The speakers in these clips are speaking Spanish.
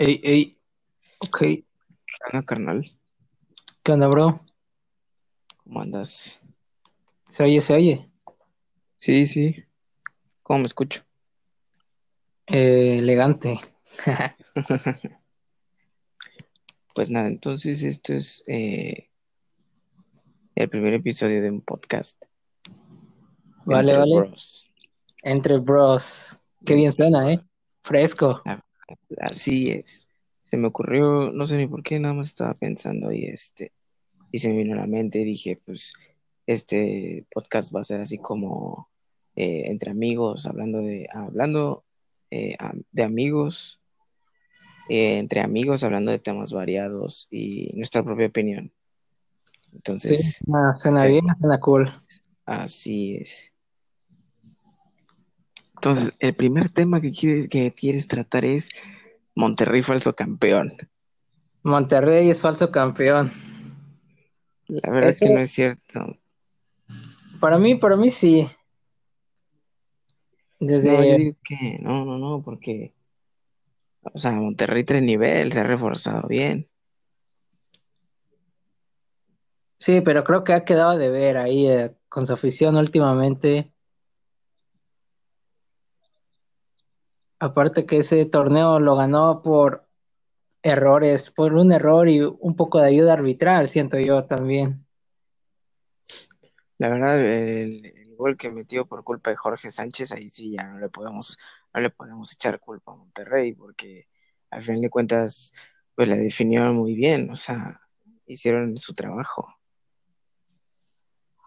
Ey, ey, ok. ¿Qué onda, carnal? ¿Qué onda, bro? ¿Cómo andas? ¿Se oye, se oye? Sí, sí. ¿Cómo me escucho? Eh, elegante. Pues nada, entonces esto es eh, el primer episodio de un podcast. Vale, entre vale. bros. Entre bros. Qué bien suena, ¿eh? Fresco. Así es. Se me ocurrió, no sé ni por qué, nada más estaba pensando y este, y se me vino a la mente y dije, pues, este podcast va a ser así como eh, entre amigos, hablando de, hablando eh, de amigos, eh, entre amigos, hablando de temas variados y nuestra propia opinión. Sí, Entonces, suena sí. bien, suena cool. así es. Entonces, el primer tema que quieres, que quieres tratar es Monterrey falso campeón. Monterrey es falso campeón. La verdad Eso, que no es cierto. para mí, para mí sí. No, yo Desde, digo que no, no, no, porque, o sea, Monterrey trae nivel, se ha reforzado bien. sí, pero creo que ha quedado de ver ahí eh, con su afición últimamente. Aparte que ese torneo lo ganó por errores, por un error y un poco de ayuda arbitral, siento yo también. La verdad, el, el gol que metió por culpa de Jorge Sánchez, ahí sí ya no le podemos, no le podemos echar culpa a Monterrey, porque al final de cuentas, pues la definieron muy bien, o sea, hicieron su trabajo.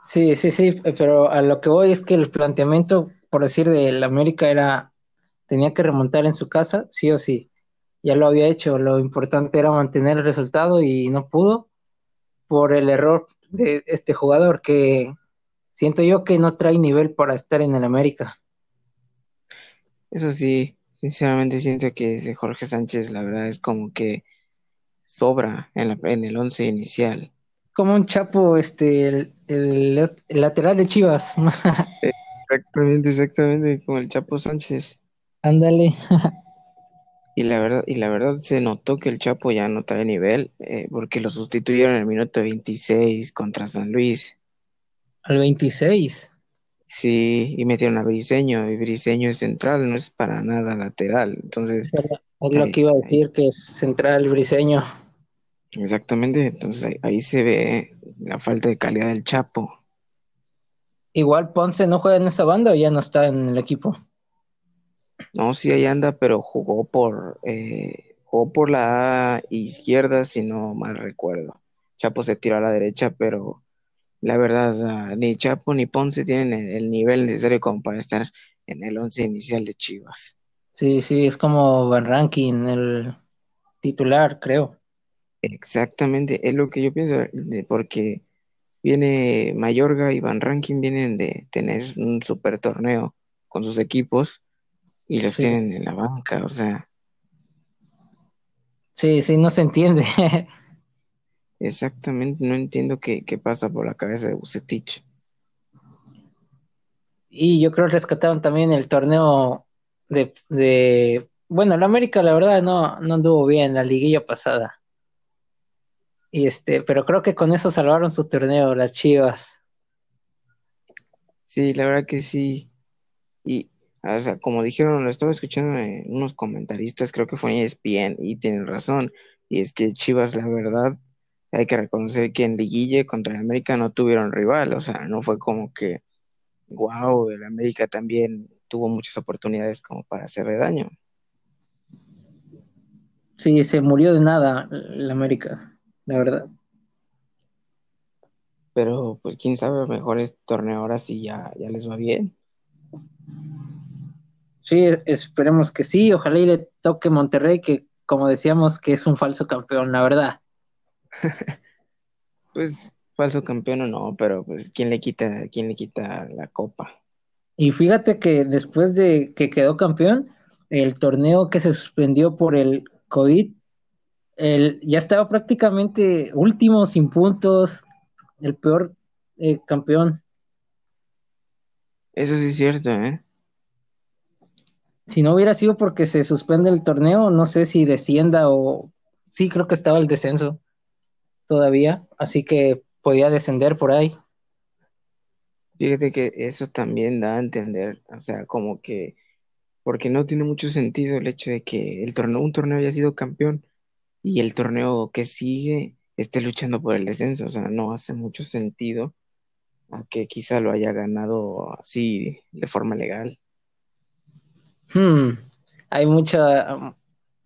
Sí, sí, sí, pero a lo que voy es que el planteamiento, por decir, del América era, tenía que remontar en su casa, sí o sí. Ya lo había hecho, lo importante era mantener el resultado y no pudo por el error de este jugador que siento yo que no trae nivel para estar en el América. Eso sí, sinceramente siento que ese Jorge Sánchez, la verdad, es como que sobra en la- en el once inicial. Como un chapo, este, el, el- el lateral de Chivas. Exactamente, exactamente, como el Chapo Sánchez. Ándale. Y la verdad, y la verdad se notó que el Chapo ya no trae nivel, eh, porque lo sustituyeron en el minuto 26 contra San Luis. Al 26. Sí, y metieron a Briseño, y Briseño es central, no es para nada lateral. Entonces, Es lo ahí- que iba a ahí- decir, que es central briseño. exactamente, entonces ahí, ahí se ve la falta de calidad del Chapo. Igual Ponce no juega en esa banda o ya no está en el equipo. No, sí, ahí anda, pero jugó por, eh, jugó por la izquierda, si no mal recuerdo. Chapo se tiró a la derecha, pero la verdad, o sea, ni Chapo ni Ponce tienen el, el nivel necesario como para estar en el once inicial de Chivas. Sí, sí, es como Van Rankin, el titular, creo. Exactamente, es lo que yo pienso, de- porque viene Mayorga y Van Rankin vienen de tener un super torneo con sus equipos y los Sí, tienen en la banca, o sea, sí, sí, no se entiende. exactamente, no entiendo qué, qué pasa por la cabeza de Bucetich. Y yo creo que rescataron también el torneo de, de... Bueno, el América, la verdad, no, no anduvo bien la liguilla pasada. Y este, pero creo que con eso salvaron su torneo, las Chivas. Sí, la verdad que sí. Y, o sea, como dijeron, lo estaba escuchando en unos comentaristas, creo que fue en ESPN, y tienen razón. Y es que Chivas, la verdad, hay que reconocer que en Liguilla contra el América no tuvieron rival. O sea, no fue como que, wow, el América también tuvo muchas oportunidades como para hacerle daño. Sí, se murió de nada el América, la verdad. Pero, pues, quién sabe, mejor este torneo ahora sí ya, ya les va bien. Sí, esperemos que sí, ojalá y le toque Monterrey, que como decíamos que es un falso campeón, la verdad. Pues, falso campeón o no, pero pues, ¿quién le quita, quién le quita la copa? Y fíjate que después de que quedó campeón, el torneo que se suspendió por el COVID, el, ya estaba prácticamente último, sin puntos, el peor eh, campeón. Eso sí es cierto, ¿eh? Si no hubiera sido porque se suspende el torneo, no sé si descienda o sí, creo que estaba el descenso todavía, así que podía descender por ahí. Fíjate que eso también da a entender, o sea, como que, porque no tiene mucho sentido el hecho de que el torneo, un torneo haya sido campeón y el torneo que sigue esté luchando por el descenso, o sea, no hace mucho sentido a que quizá lo haya ganado así de forma legal. Hmm, hay mucha.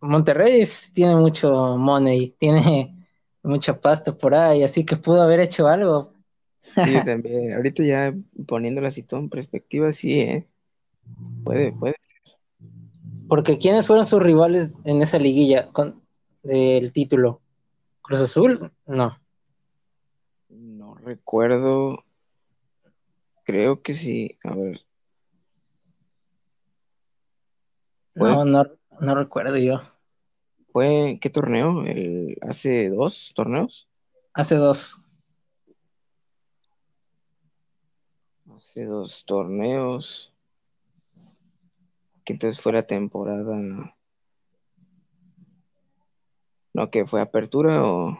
Monterrey tiene mucho money, tiene mucha pasta por ahí, así que pudo haber hecho algo. Sí, también. Ahorita ya poniéndolo así todo en perspectiva, sí, ¿eh? Puede, puede. Porque ¿quiénes fueron sus rivales en esa liguilla con, del título? ¿Cruz Azul? No. No recuerdo. Creo que sí. A ver. No, no, no recuerdo yo. ¿Fue qué torneo? ¿El, ¿Hace dos torneos? Hace dos. Hace dos torneos. Que entonces fue la temporada. No, que fue apertura o.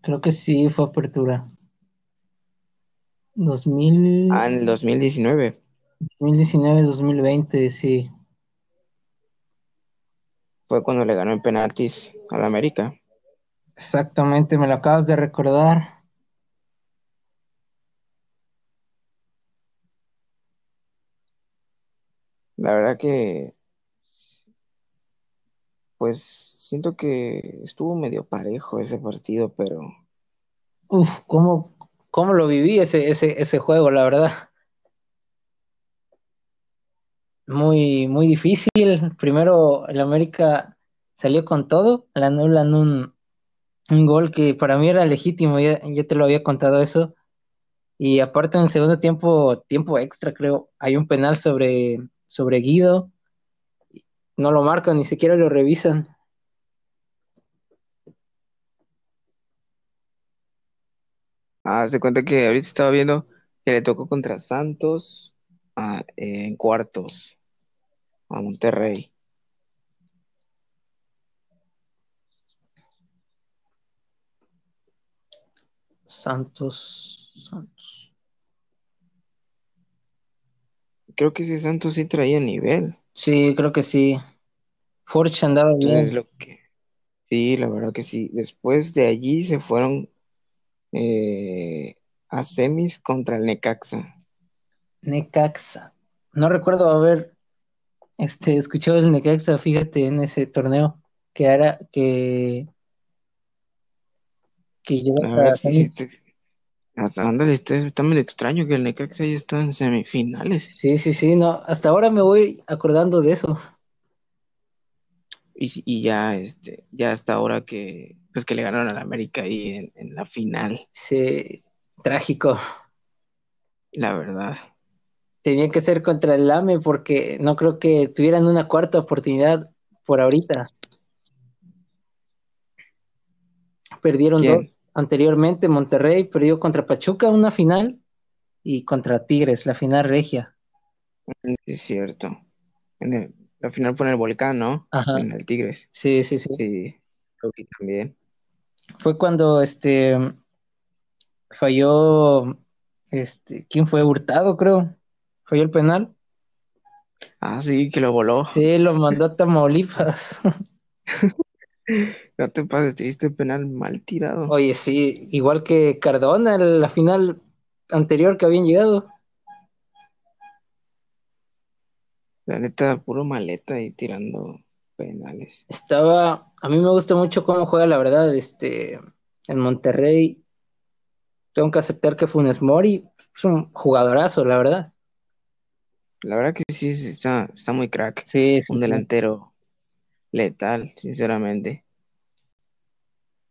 Creo que sí, fue apertura. 2000. Ah, en el 2019. 2019, 2020, sí. Fue cuando le ganó en penaltis al América. Exactamente, me lo acabas de recordar. La verdad que, pues siento que estuvo medio parejo ese partido, pero Uf, ¿cómo, cómo lo viví ese, ese, ese juego, la verdad? Muy, muy difícil. Primero el América salió con todo, le anulan un, un gol que para mí era legítimo, ya, te lo había contado eso. Y aparte en el segundo tiempo, tiempo extra, creo, hay un penal sobre, sobre Guido. No lo marcan, ni siquiera lo revisan. ah, se cuenta que ahorita estaba viendo que le tocó contra Santos ah, en cuartos a Monterrey. Santos, Santos. Creo que ese Santos sí traía nivel. Sí, creo que sí. Forge andaba Entonces bien. lo que sí, la verdad que sí. Después de allí se fueron eh, a semis contra el Necaxa. Necaxa. No recuerdo haber este, escuchado el Necaxa, fíjate, en ese torneo, que era que, que La hasta sí, sí, hasta ándale, está, está medio extraño que el Necaxa ya está en semifinales. Sí, sí, sí, no, hasta ahora me voy acordando de eso. Y, y ya, este, ya hasta ahora que, pues que le ganaron al América ahí en, en la final, Sí, trágico. la verdad. Tenía que ser contra el AME porque no creo que tuvieran una cuarta oportunidad por ahorita. Perdieron ¿Quién? dos anteriormente. Monterrey perdió contra Pachuca una final y contra Tigres, la final regia. Sí, Es cierto. En el- la final fue en el Volcán, ¿no? Ajá. En el Tigres. Sí, sí, sí. También. Fue cuando este falló este, ¿quién fue? Hurtado, creo. Falló el penal. Ah, sí, que lo voló. Sí, lo mandó a Tamaulipas. No te pases, te diste penal mal tirado. Oye, sí, igual que Cardona, la final anterior que habían llegado. La neta, puro maleta y tirando penales. Estaba, a mí me gusta mucho cómo juega, la verdad, este, en Monterrey. Tengo que aceptar que Funes Mori es un jugadorazo, la verdad. La verdad que sí, está, está muy crack. Sí, sí, Un sí. delantero letal, sinceramente.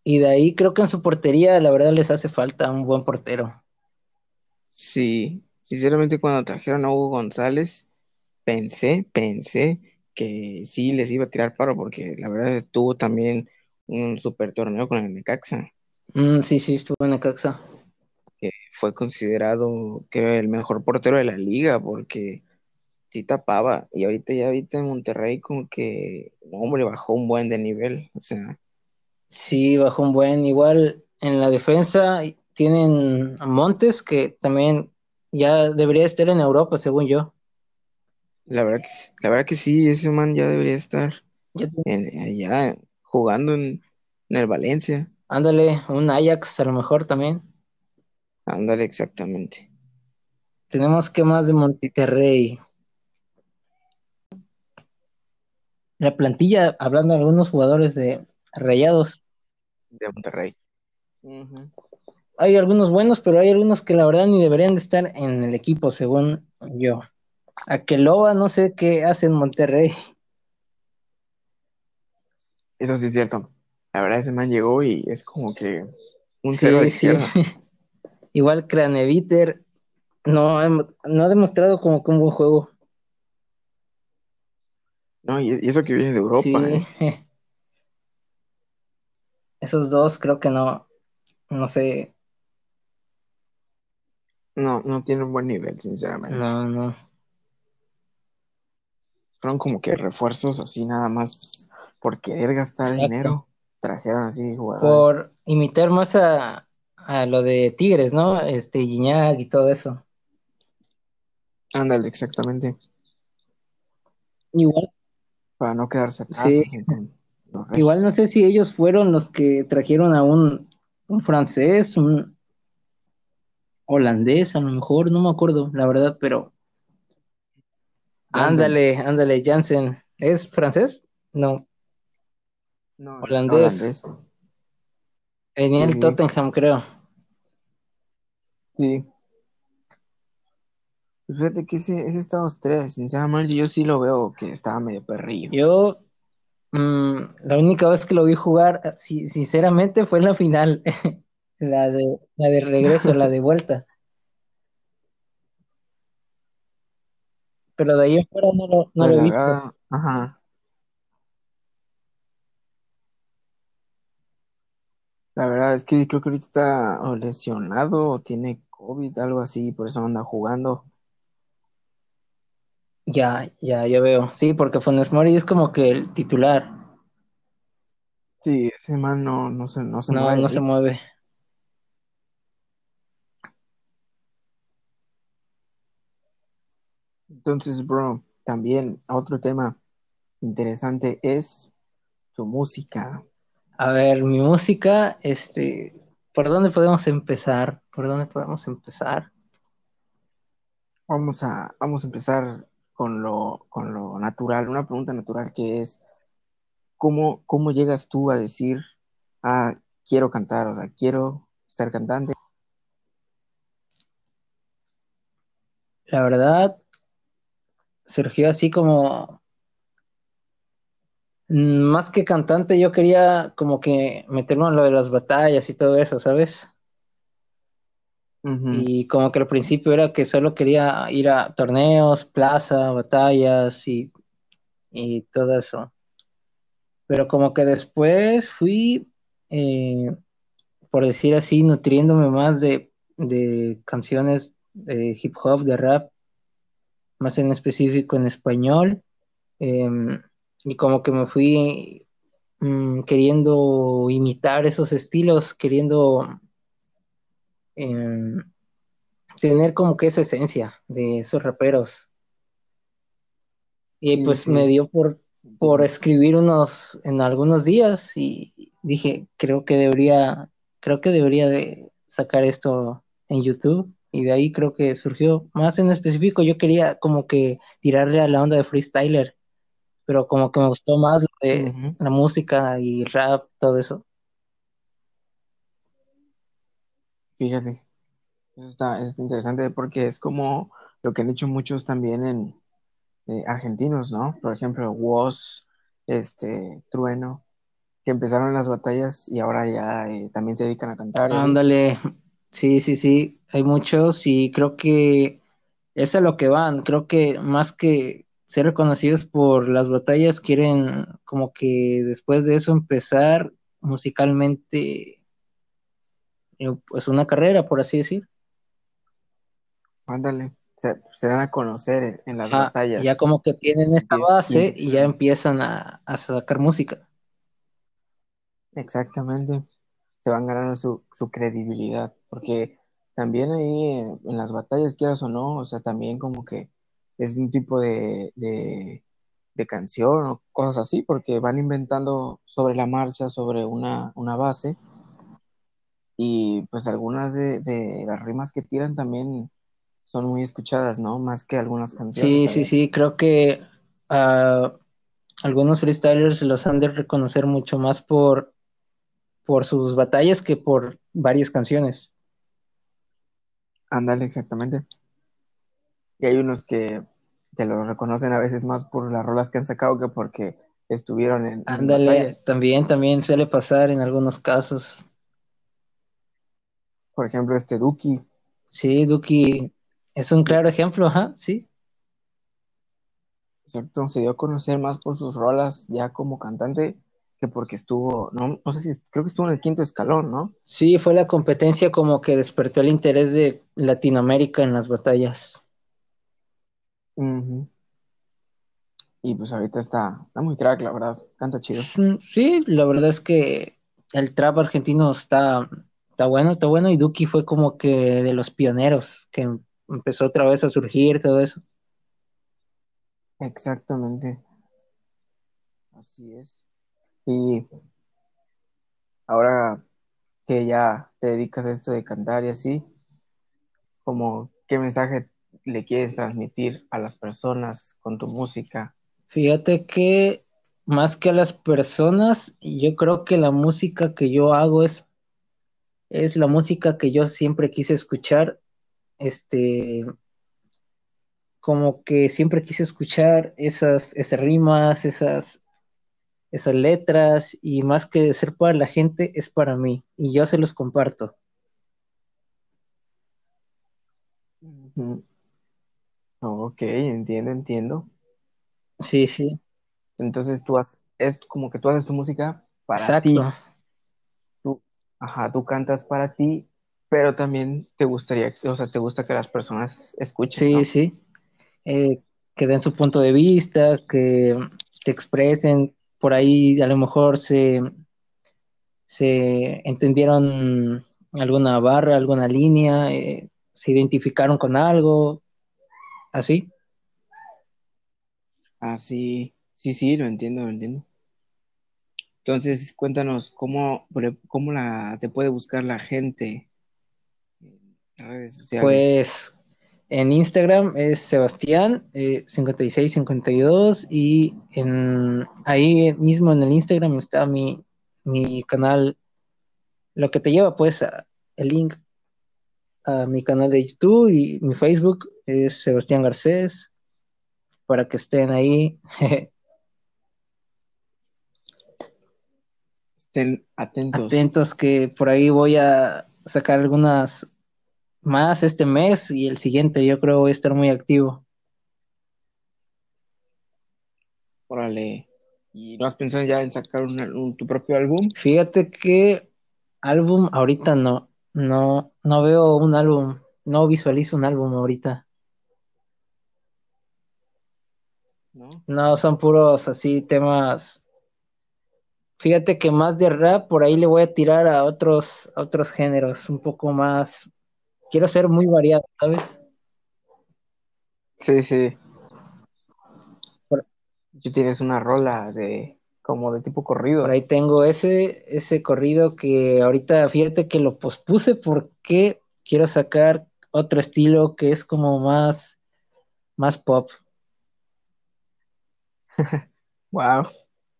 Y de ahí creo que en su portería, la verdad, les hace falta un buen portero. Sí, sinceramente cuando trajeron a Hugo González, pensé, pensé que sí les iba a tirar paro porque la verdad tuvo también un super torneo con el Necaxa, Mm, sí, sí, estuvo en Necaxa. que fue considerado que el mejor portero de la liga porque sí tapaba. Y ahorita ya ahorita en Monterrey como que, hombre, bajó un buen de nivel. O sea, Sí, bajó un buen. Igual en la defensa tienen a Montes, que también ya debería estar en Europa, según yo. la verdad que, sí- la verdad que sí, ese man ya debería estar en, allá jugando en, en el Valencia. Ándale, un Ajax a lo mejor también. Ándale, exactamente. Tenemos que más de Monterrey. La plantilla, hablando de algunos jugadores de Rayados, De Monterrey. Hay algunos buenos, pero hay algunos que la verdad ni deberían de estar en el equipo, según yo. Aqueloba, no sé qué hace en Monterrey. Eso sí es cierto. La verdad, ese man llegó y es como que un cero sí. izquierda. Igual Craneviter no, no ha demostrado como que un buen juego. No, y, eso que viene de Europa, Sí. ¿eh? Esos dos creo que no, no sé, No, no tiene un buen nivel, sinceramente. no, no. Fueron como que refuerzos así nada más por querer gastar Exacto. dinero. Trajeron así jugadores. Por imitar más a, a lo de Tigres, ¿no? Este, Guiñac y todo eso. Ándale, exactamente. Igual, Para no quedarse atrás Sí. igual no sé si ellos fueron los que trajeron a un, un francés, un holandés, a lo mejor, no me acuerdo, la verdad, pero ándale, ándale, Jansen. ¿Es francés? No, No, holandés. holandés. Sí, el sí. Tottenham, creo. Sí. Pues Fíjate que ese, ese Estados 3, sinceramente, yo sí lo veo que estaba medio perrillo. Yo, mm, la única vez que lo vi jugar, si- sinceramente, fue en la final, la de, la de regreso, la de vuelta. Pero de ahí afuera no lo, no lo he visto. verdad, ajá. La verdad es que creo que ahorita está lesionado o tiene COVID, algo así, por eso anda jugando. Ya, ya, yo veo. Sí, porque Funes Mori es como que el titular. Sí, ese man no, no se, no se No, mueve no se mueve. Entonces, bro, también otro tema interesante es tu música. A ver, mi música, este, ¿por dónde podemos empezar? ¿Por dónde podemos empezar? Vamos a, vamos a empezar con lo, con lo natural, una pregunta natural que es, ¿cómo, cómo llegas tú a decir, ah, quiero cantar, o sea, quiero ser cantante? La verdad, surgió así como, más que cantante, yo quería como que meterme en lo de las batallas y todo eso, ¿sabes? Y como que al principio era que solo quería ir a torneos, plaza, batallas y, y todo eso. Pero como que después fui, eh, por decir así, nutriéndome más de, de canciones de hip hop, de rap, más en específico en español. em, y como que me fui mm, queriendo imitar esos estilos, queriendo em, tener como que esa esencia de esos raperos. Y Sí, pues sí, me dio por, por escribir unos en algunos días y dije, creo que debería, creo que debería de sacar esto en YouTube. Y de ahí creo que surgió. Más en específico, yo quería como que tirarle a la onda de freestyler, pero como que me gustó más lo de la música y rap, todo eso. Fíjate, eso está, es interesante porque es como lo que han hecho muchos también en eh, argentinos, ¿no? Por ejemplo, Woz, este, Trueno, que empezaron las batallas y ahora ya eh, también se dedican a cantar así. Ándale, sí, sí, sí, hay muchos y creo que es a lo que van. Creo que más que ser reconocidos por las batallas, quieren como que después de eso empezar musicalmente, eh, pues una carrera, por así decir. Ándale, se, se dan a conocer en, en las batallas. ya como que tienen esta es- base es, y ya eh, empiezan a, a sacar música. Exactamente. Se van ganando su, su credibilidad, porque también ahí en, en las batallas, quieras o no, o sea, también como que es un tipo de, de, de canción o cosas así, porque van inventando sobre la marcha, sobre una, una base, y pues algunas de, de las rimas que tiran también son muy escuchadas, ¿no? Más que algunas canciones Sí, sí, también. sí, creo que ah, algunos freestylers los han de reconocer mucho más por, por sus batallas que por varias canciones. Ándale, exactamente. Y hay unos que, que los reconocen a veces más por las rolas que han sacado que porque estuvieron en. Ándale, también, también suele pasar en algunos casos. Por ejemplo, este Duki, Sí, Duki es un claro ejemplo, ajá, sí. ¿cierto? Se dio a conocer más por sus rolas ya como cantante que porque estuvo, no, no sé si, creo que estuvo en el quinto escalón, ¿no? Sí, fue la competencia como que despertó el interés de Latinoamérica en las batallas. Y pues ahorita está, está muy crack, la verdad, canta chido. Mm, Sí, la verdad es que el trap argentino está, está bueno, está bueno, y Duki fue como que de los pioneros que em- empezó otra vez a surgir todo eso. Exactamente, así es. Y ahora que ya te dedicas a esto de cantar y así, como qué mensaje le quieres transmitir a las personas con tu música. Fíjate que más que a las personas, yo creo que la música que yo hago es, es la música que yo siempre quise escuchar, este, como que siempre quise escuchar esas, esas rimas, esas, esas letras, y más que ser para la gente, es para mí, y yo se los comparto. Ujú. Ok, entiendo, entiendo. Sí, sí, Entonces tú has, es como que tú haces tu música para exacto. ti. Ajá, tú cantas para ti, pero también te gustaría, o sea, te gusta que las personas escuchen, Sí, ¿no? sí. Eh, que den su punto de vista, que, que expresen, por ahí a lo mejor se, se entendieron alguna barra, alguna línea, eh, se identificaron con algo, así. Ah, sí, sí, sí, lo entiendo, lo entiendo. Entonces, cuéntanos cómo, cómo la, te puede buscar la gente en redes sociales. Pues en Instagram es Sebastián eh, 5652 y en, ahí mismo en el Instagram está mi, mi canal, lo que te lleva pues el link a mi canal de YouTube y mi Facebook es Sebastián Garcés para que estén ahí. Estén atentos. Atentos que por ahí voy a sacar algunas más este mes y el siguiente yo creo voy a estar muy activo. Órale. ¿Y no has pensado ya en sacar un- un- tu propio álbum? Fíjate que álbum ahorita no, no, no veo un álbum, no visualizo un álbum ahorita. ¿No? No, son puros así temas. Fíjate que más de rap por ahí le voy a tirar a otros, a otros géneros, un poco más. Quiero ser muy variado, ¿sabes? Sí, sí. Por, Tú tienes una rola de como de tipo por corrido. ahí tengo ese, ese corrido que ahorita fíjate que lo pospuse porque quiero sacar otro estilo que es como más, más pop. Wow,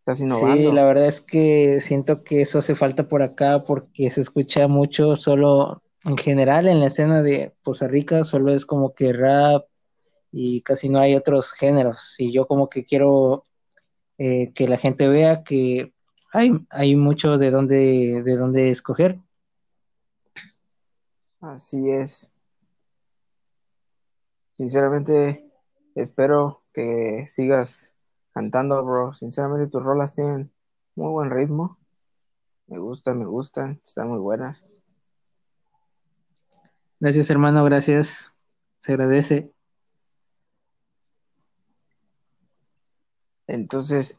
estás Sí, la verdad es que siento que eso hace falta por acá porque se escucha mucho solo en general en la escena de Poza Rica, solo es como que rap y casi no hay otros géneros. Y yo como que quiero eh, que la gente vea que hay, hay mucho de dónde, de dónde escoger. Así es. Sinceramente, espero que sigas cantando, bro. Sinceramente, tus rolas tienen muy buen ritmo. Me gustan, me gustan, están muy buenas. Gracias, hermano, gracias. Se agradece. Entonces,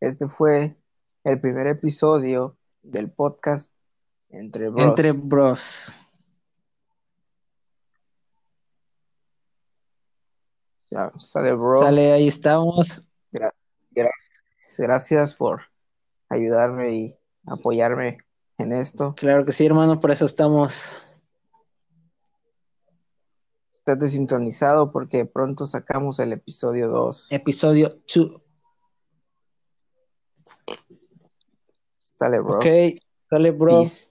este fue el primer episodio del podcast Entre Bros. Entre Bros. Ya, sale, bro. Sale, ahí estamos. Gra- gracias, gracias por ayudarme y apoyarme en esto. Claro que sí, hermano, por eso estamos. Estate sintonizado porque pronto sacamos el episodio 2. Episodio 2. Sale, bro. Ok, sale, bro. Peace.